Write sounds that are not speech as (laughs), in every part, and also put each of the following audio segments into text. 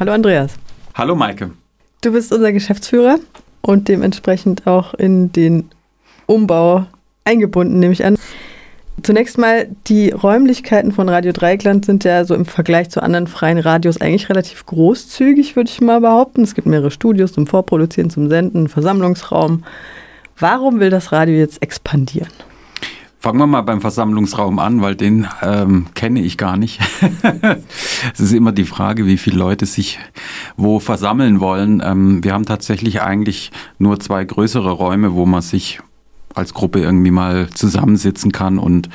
Hallo Andreas. Hallo Maike. Du bist unser Geschäftsführer und dementsprechend auch in den Umbau eingebunden, nehme ich an. Zunächst mal, die Räumlichkeiten von Radio Dreieckland sind ja so im Vergleich zu anderen freien Radios eigentlich relativ großzügig, würde ich mal behaupten. Es gibt mehrere Studios zum Vorproduzieren, zum Senden, Versammlungsraum. Warum will das Radio jetzt expandieren? Fangen wir mal beim Versammlungsraum an, weil den ähm, kenne ich gar nicht. (laughs) es ist immer die Frage, wie viele Leute sich wo versammeln wollen. Ähm, wir haben tatsächlich eigentlich nur zwei größere Räume, wo man sich als Gruppe irgendwie mal zusammensitzen kann und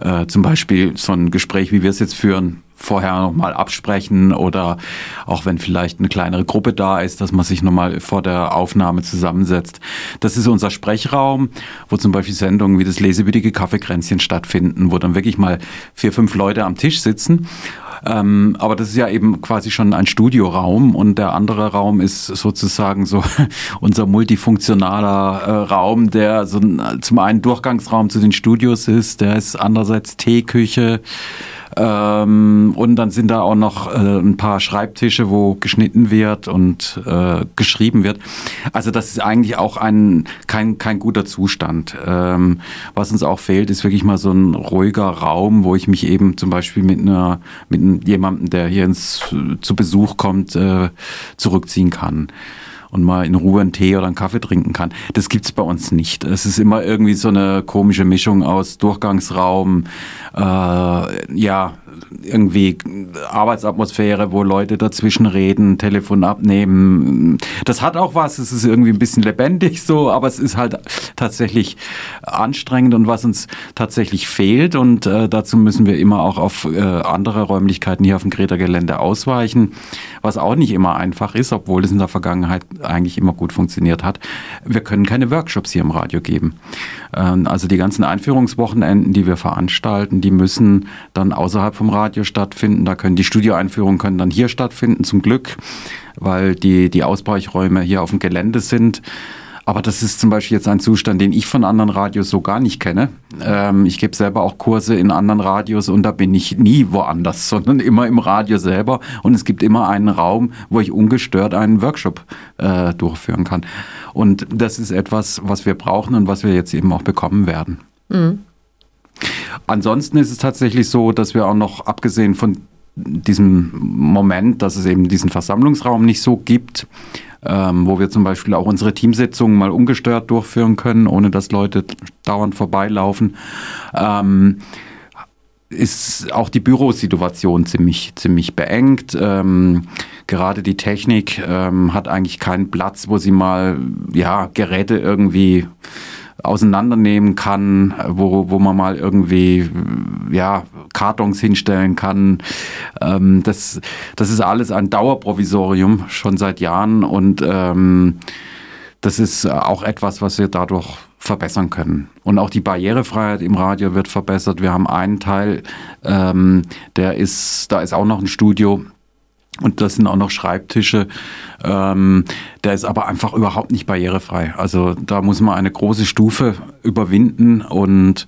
äh, zum Beispiel so ein Gespräch, wie wir es jetzt führen, vorher nochmal absprechen oder auch wenn vielleicht eine kleinere Gruppe da ist, dass man sich nochmal vor der Aufnahme zusammensetzt. Das ist unser Sprechraum, wo zum Beispiel Sendungen wie das lesewürdige Kaffeekränzchen stattfinden, wo dann wirklich mal vier, fünf Leute am Tisch sitzen ähm, aber das ist ja eben quasi schon ein Studioraum und der andere Raum ist sozusagen so (laughs) unser multifunktionaler äh, Raum, der so ein, zum einen Durchgangsraum zu den Studios ist, der ist andererseits Teeküche, ähm, und dann sind da auch noch äh, ein paar Schreibtische, wo geschnitten wird und äh, geschrieben wird. Also das ist eigentlich auch ein, kein, kein guter Zustand. Ähm, was uns auch fehlt, ist wirklich mal so ein ruhiger Raum, wo ich mich eben zum Beispiel mit einer, mit jemandem, der hier ins, zu Besuch kommt, äh, zurückziehen kann und mal in Ruhe einen Tee oder einen Kaffee trinken kann. Das gibt's bei uns nicht. Es ist immer irgendwie so eine komische Mischung aus Durchgangsraum, äh, ja, irgendwie Arbeitsatmosphäre, wo Leute dazwischen reden, Telefon abnehmen. Das hat auch was, es ist irgendwie ein bisschen lebendig so, aber es ist halt tatsächlich anstrengend und was uns tatsächlich fehlt und äh, dazu müssen wir immer auch auf äh, andere Räumlichkeiten hier auf dem Greta-Gelände ausweichen, was auch nicht immer einfach ist, obwohl es in der Vergangenheit eigentlich immer gut funktioniert hat. Wir können keine Workshops hier im Radio geben. Ähm, also die ganzen Einführungswochenenden, die wir veranstalten, die müssen dann außerhalb vom Radio stattfinden. Da können die Studioeinführungen können dann hier stattfinden, zum Glück, weil die, die Ausbreichräume hier auf dem Gelände sind. Aber das ist zum Beispiel jetzt ein Zustand, den ich von anderen Radios so gar nicht kenne. Ähm, ich gebe selber auch Kurse in anderen Radios und da bin ich nie woanders, (laughs) sondern immer im Radio selber. Und es gibt immer einen Raum, wo ich ungestört einen Workshop äh, durchführen kann. Und das ist etwas, was wir brauchen und was wir jetzt eben auch bekommen werden. Mhm. Ansonsten ist es tatsächlich so, dass wir auch noch, abgesehen von diesem Moment, dass es eben diesen Versammlungsraum nicht so gibt, ähm, wo wir zum Beispiel auch unsere Teamsitzungen mal ungestört durchführen können, ohne dass Leute dauernd vorbeilaufen. Ähm, ist auch die Bürosituation ziemlich, ziemlich beengt. Ähm, gerade die Technik ähm, hat eigentlich keinen Platz, wo sie mal ja, Geräte irgendwie auseinandernehmen kann, wo, wo man mal irgendwie ja, Kartons hinstellen kann. Ähm, das, das ist alles ein Dauerprovisorium schon seit Jahren und ähm, das ist auch etwas, was wir dadurch verbessern können. Und auch die Barrierefreiheit im Radio wird verbessert. Wir haben einen Teil, ähm, der ist, da ist auch noch ein Studio, und das sind auch noch Schreibtische. Ähm, der ist aber einfach überhaupt nicht barrierefrei. Also da muss man eine große Stufe überwinden und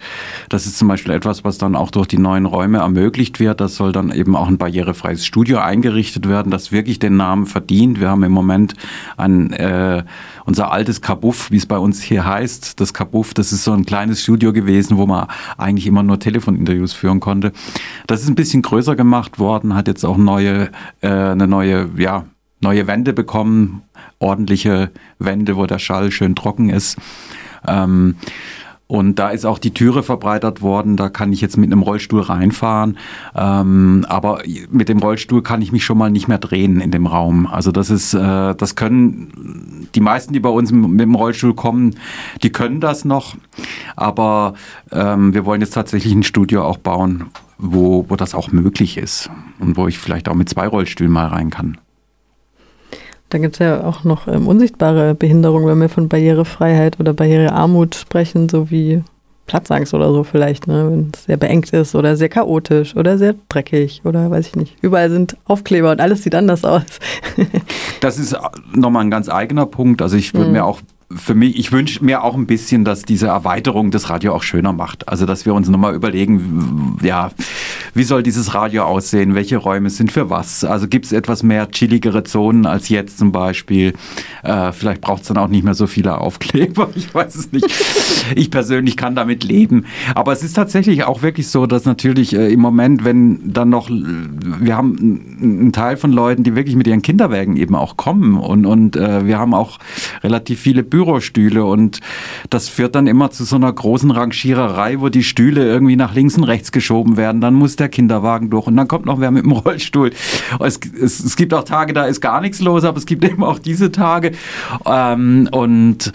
das ist zum Beispiel etwas, was dann auch durch die neuen Räume ermöglicht wird. Das soll dann eben auch ein barrierefreies Studio eingerichtet werden, das wirklich den Namen verdient. Wir haben im Moment ein äh, unser altes Kabuff, wie es bei uns hier heißt. Das Kabuff, das ist so ein kleines Studio gewesen, wo man eigentlich immer nur Telefoninterviews führen konnte. Das ist ein bisschen größer gemacht worden, hat jetzt auch neue, äh, eine neue, ja, neue Wände bekommen, ordentliche Wände, wo der Schall schön trocken ist. Ähm, und da ist auch die Türe verbreitert worden. Da kann ich jetzt mit einem Rollstuhl reinfahren. Ähm, aber mit dem Rollstuhl kann ich mich schon mal nicht mehr drehen in dem Raum. Also das ist, äh, das können die meisten, die bei uns mit dem Rollstuhl kommen, die können das noch. Aber ähm, wir wollen jetzt tatsächlich ein Studio auch bauen, wo, wo das auch möglich ist und wo ich vielleicht auch mit zwei Rollstühlen mal rein kann. Dann gibt es ja auch noch ähm, unsichtbare Behinderungen, wenn wir von Barrierefreiheit oder Barrierearmut sprechen, so wie Platzangst oder so vielleicht, ne? wenn es sehr beengt ist oder sehr chaotisch oder sehr dreckig oder weiß ich nicht. Überall sind Aufkleber und alles sieht anders aus. (laughs) das ist nochmal ein ganz eigener Punkt. Also ich würde mhm. mir auch für mich, ich wünsche mir auch ein bisschen, dass diese Erweiterung das Radio auch schöner macht. Also, dass wir uns nochmal überlegen, ja, wie soll dieses Radio aussehen? Welche Räume sind für was? Also, gibt es etwas mehr chilligere Zonen als jetzt zum Beispiel? Äh, vielleicht braucht es dann auch nicht mehr so viele Aufkleber. (laughs) Ich weiß es nicht. Ich persönlich kann damit leben. Aber es ist tatsächlich auch wirklich so, dass natürlich äh, im Moment, wenn dann noch, wir haben einen Teil von Leuten, die wirklich mit ihren Kinderwägen eben auch kommen und, und äh, wir haben auch relativ viele Bücher Bürostühle und das führt dann immer zu so einer großen Rangiererei, wo die Stühle irgendwie nach links und rechts geschoben werden. Dann muss der Kinderwagen durch und dann kommt noch wer mit dem Rollstuhl. Es, es, es gibt auch Tage, da ist gar nichts los, aber es gibt (laughs) eben auch diese Tage ähm, und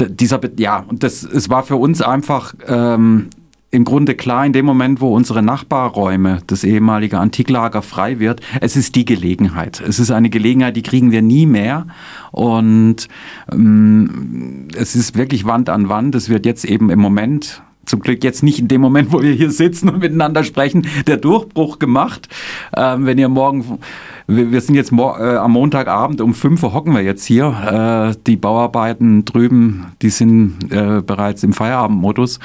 dieser, ja, und das, es war für uns einfach ähm, im Grunde klar, in dem Moment, wo unsere Nachbarräume, das ehemalige Antiklager frei wird, es ist die Gelegenheit. Es ist eine Gelegenheit, die kriegen wir nie mehr. Und ähm, es ist wirklich Wand an Wand. Es wird jetzt eben im Moment zum Glück jetzt nicht in dem Moment, wo wir hier sitzen und miteinander sprechen, der Durchbruch gemacht. Ähm, wenn ihr morgen wir, sind jetzt äh, am Montagabend um 5 Uhr hocken wir jetzt hier. Äh, die Bauarbeiten drüben, die sind äh, bereits im Feierabendmodus.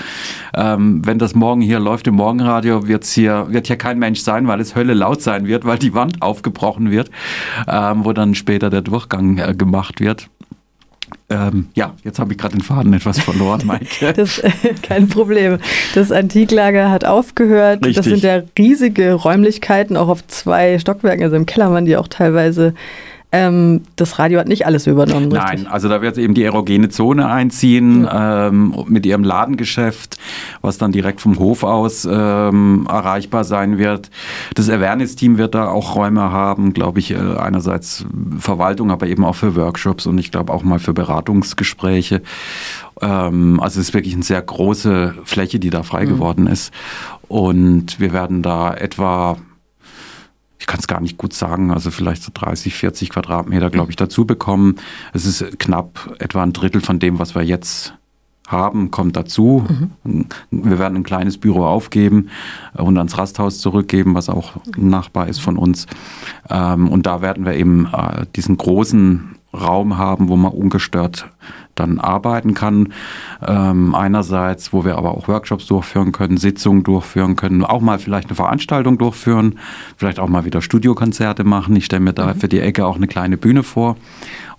Ähm, wenn das morgen hier läuft im Morgenradio, wird's hier, wird hier kein Mensch sein, weil es Hölle laut sein wird, weil die Wand aufgebrochen wird, ähm, wo dann später der Durchgang äh, gemacht wird. Ähm, ja, jetzt habe ich gerade den Faden etwas verloren, (laughs) Maike. das äh, kein Problem. Das Antiklager hat aufgehört. Richtig. Das sind ja riesige Räumlichkeiten, auch auf zwei Stockwerken, also im Keller waren die auch teilweise ähm, das Radio hat nicht alles übernommen. Richtig? Nein, also da wird eben die erogene Zone einziehen ja. ähm, mit ihrem Ladengeschäft, was dann direkt vom Hof aus ähm, erreichbar sein wird. Das Awareness-Team wird da auch Räume haben, glaube ich, äh, einerseits Verwaltung, aber eben auch für Workshops und ich glaube auch mal für Beratungsgespräche. Ähm, also es ist wirklich eine sehr große Fläche, die da frei mhm. geworden ist. Und wir werden da etwa ich kann es gar nicht gut sagen, also vielleicht so 30, 40 Quadratmeter, glaube ich, dazu bekommen. Es ist knapp etwa ein Drittel von dem, was wir jetzt haben, kommt dazu. Mhm. Wir werden ein kleines Büro aufgeben und ans Rasthaus zurückgeben, was auch ein Nachbar ist von uns. Ähm, und da werden wir eben äh, diesen großen Raum haben, wo man ungestört dann arbeiten kann. Ähm, einerseits, wo wir aber auch Workshops durchführen können, Sitzungen durchführen können, auch mal vielleicht eine Veranstaltung durchführen, vielleicht auch mal wieder Studiokonzerte machen. Ich stelle mir da mhm. für die Ecke auch eine kleine Bühne vor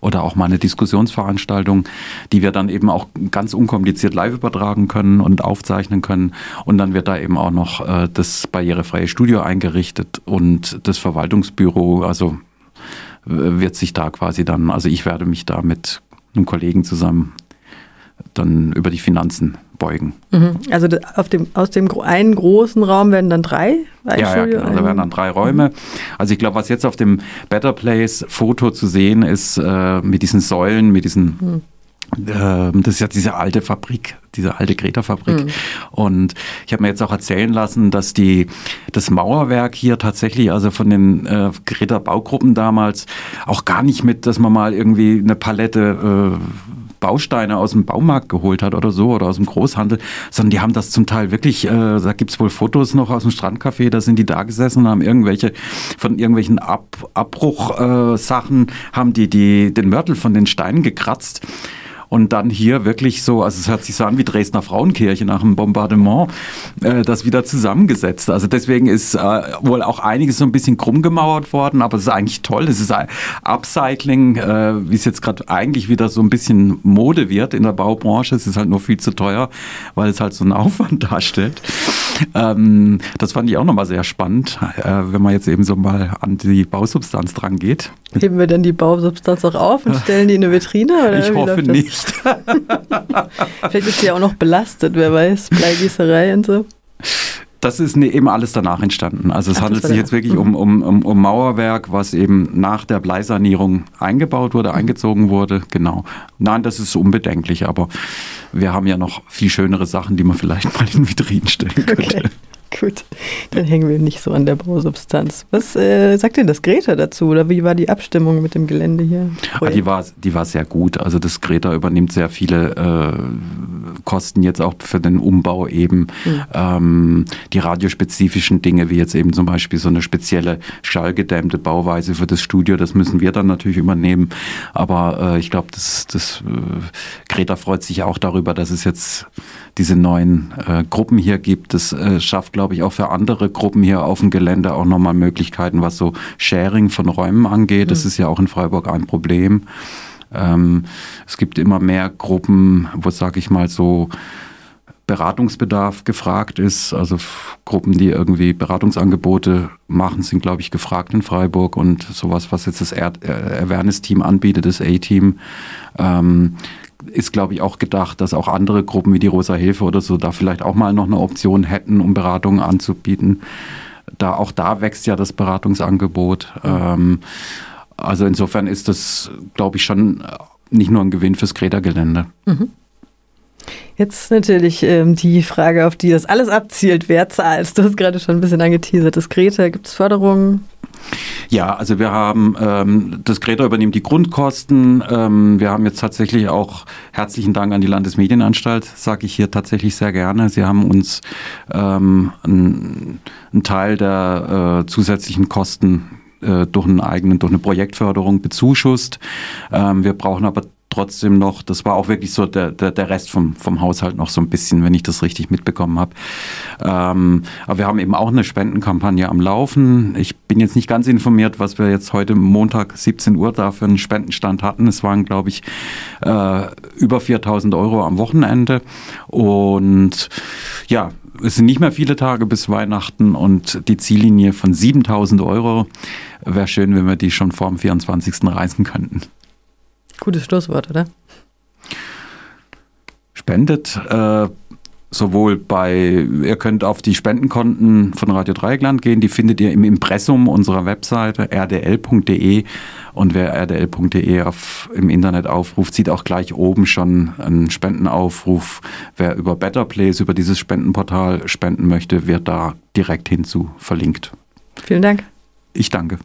oder auch mal eine Diskussionsveranstaltung, die wir dann eben auch ganz unkompliziert live übertragen können und aufzeichnen können. Und dann wird da eben auch noch äh, das barrierefreie Studio eingerichtet und das Verwaltungsbüro, also wird sich da quasi dann, also ich werde mich da mit einem Kollegen zusammen dann über die Finanzen beugen. Mhm. Also auf dem, aus dem einen großen Raum werden dann drei? Ja, ja, genau. Da werden dann drei Räume. Mhm. Also ich glaube, was jetzt auf dem Better Place Foto zu sehen ist, äh, mit diesen Säulen, mit diesen mhm das ist ja diese alte Fabrik, diese alte Greta-Fabrik. Mhm. Und ich habe mir jetzt auch erzählen lassen, dass die das Mauerwerk hier tatsächlich, also von den äh, Greta-Baugruppen damals, auch gar nicht mit, dass man mal irgendwie eine Palette äh, Bausteine aus dem Baumarkt geholt hat oder so oder aus dem Großhandel, sondern die haben das zum Teil wirklich, äh, da gibt's wohl Fotos noch aus dem Strandcafé, da sind die da gesessen und haben irgendwelche von irgendwelchen Ab Abbruchsachen, äh, haben die, die den Mörtel von den Steinen gekratzt und dann hier wirklich so, also es hört sich so an wie Dresdner Frauenkirche nach dem Bombardement, äh, das wieder zusammengesetzt. Also deswegen ist äh, wohl auch einiges so ein bisschen krumm gemauert worden, aber es ist eigentlich toll. Es ist ein Upcycling, äh, wie es jetzt gerade eigentlich wieder so ein bisschen Mode wird in der Baubranche. Es ist halt nur viel zu teuer, weil es halt so einen (laughs) Aufwand darstellt. Ähm, das fand ich auch nochmal sehr spannend, äh, wenn man jetzt eben so mal an die Bausubstanz dran geht. Heben wir denn die Bausubstanz auch auf und stellen die in eine Vitrine? Oder ich hoffe nicht. (laughs) Vielleicht ist sie auch noch belastet, wer weiß, Bleigießerei und so. Das ist ne, eben alles danach entstanden. Also es Ach, handelt sich jetzt wirklich um, um, um, um Mauerwerk, was eben nach der Bleisanierung eingebaut wurde, eingezogen wurde. Genau. Nein, das ist unbedenklich, aber wir haben ja noch viel schönere Sachen, die man vielleicht (laughs) mal in Vitrinen stellen könnte. Okay. (laughs) Gut, dann hängen wir nicht so an der Bausubstanz. Was äh, sagt denn das Greta dazu oder wie war die Abstimmung mit dem Gelände hier? Ah, die, war, die war sehr gut. Also das Greta übernimmt sehr viele äh, Kosten jetzt auch für den Umbau eben. Mhm. Ähm, die radiospezifischen Dinge, wie jetzt eben zum Beispiel so eine spezielle schallgedämmte Bauweise für das Studio, das müssen wir dann natürlich übernehmen. Aber äh, ich glaube, das, das äh, Greta freut sich auch darüber, dass es jetzt diese neuen äh, Gruppen hier gibt. Das äh, schafft, glaube ich, auch für andere Gruppen hier auf dem Gelände auch nochmal Möglichkeiten, was so Sharing von Räumen angeht. Das mhm. ist ja auch in Freiburg ein Problem. Ähm, es gibt immer mehr Gruppen, wo, sage ich mal, so Beratungsbedarf gefragt ist. Also Gruppen, die irgendwie Beratungsangebote machen, sind, glaube ich, gefragt in Freiburg. Und sowas, was jetzt das Awareness-Team anbietet, das A-Team, ähm, ist, glaube ich, auch gedacht, dass auch andere Gruppen wie die Rosa Hilfe oder so da vielleicht auch mal noch eine Option hätten, um Beratungen anzubieten. Da auch da wächst ja das Beratungsangebot. Ähm, also insofern ist das, glaube ich, schon nicht nur ein Gewinn fürs Greta-Gelände. Mhm. Jetzt natürlich ähm, die Frage, auf die das alles abzielt. Wer zahlt? Du hast gerade schon ein bisschen angeteasert. Das Greta, gibt es Förderungen? Ja, also wir haben, ähm, das Greta übernimmt die Grundkosten. Ähm, wir haben jetzt tatsächlich auch herzlichen Dank an die Landesmedienanstalt, sage ich hier tatsächlich sehr gerne. Sie haben uns ähm, einen, Teil der äh, zusätzlichen Kosten äh, durch einen eigenen, durch eine Projektförderung bezuschusst. Ähm, wir brauchen aber trotzdem noch, das war auch wirklich so der, der, der Rest vom, vom Haushalt noch so ein bisschen, wenn ich das richtig mitbekommen habe. Ähm, aber wir haben eben auch eine Spendenkampagne am Laufen. Ich bin jetzt nicht ganz informiert, was wir jetzt heute Montag 17 Uhr da für einen Spendenstand hatten. Es waren, glaube ich, äh, über 4000 Euro am Wochenende. Und ja, es sind nicht mehr viele Tage bis Weihnachten und die Ziellinie von 7000 Euro wäre schön, wenn wir die schon vor dem 24. reißen könnten. Gutes Schlusswort, oder? Spendet äh, sowohl bei, ihr könnt auf die Spendenkonten von Radio Dreieckland gehen, die findet ihr im Impressum unserer Webseite rdl.de und wer rdl.de im Internet aufruft, sieht auch gleich oben schon einen Spendenaufruf. Wer über Better Place, über dieses Spendenportal spenden möchte, wird da direkt hinzu verlinkt. Vielen Dank. Ich danke.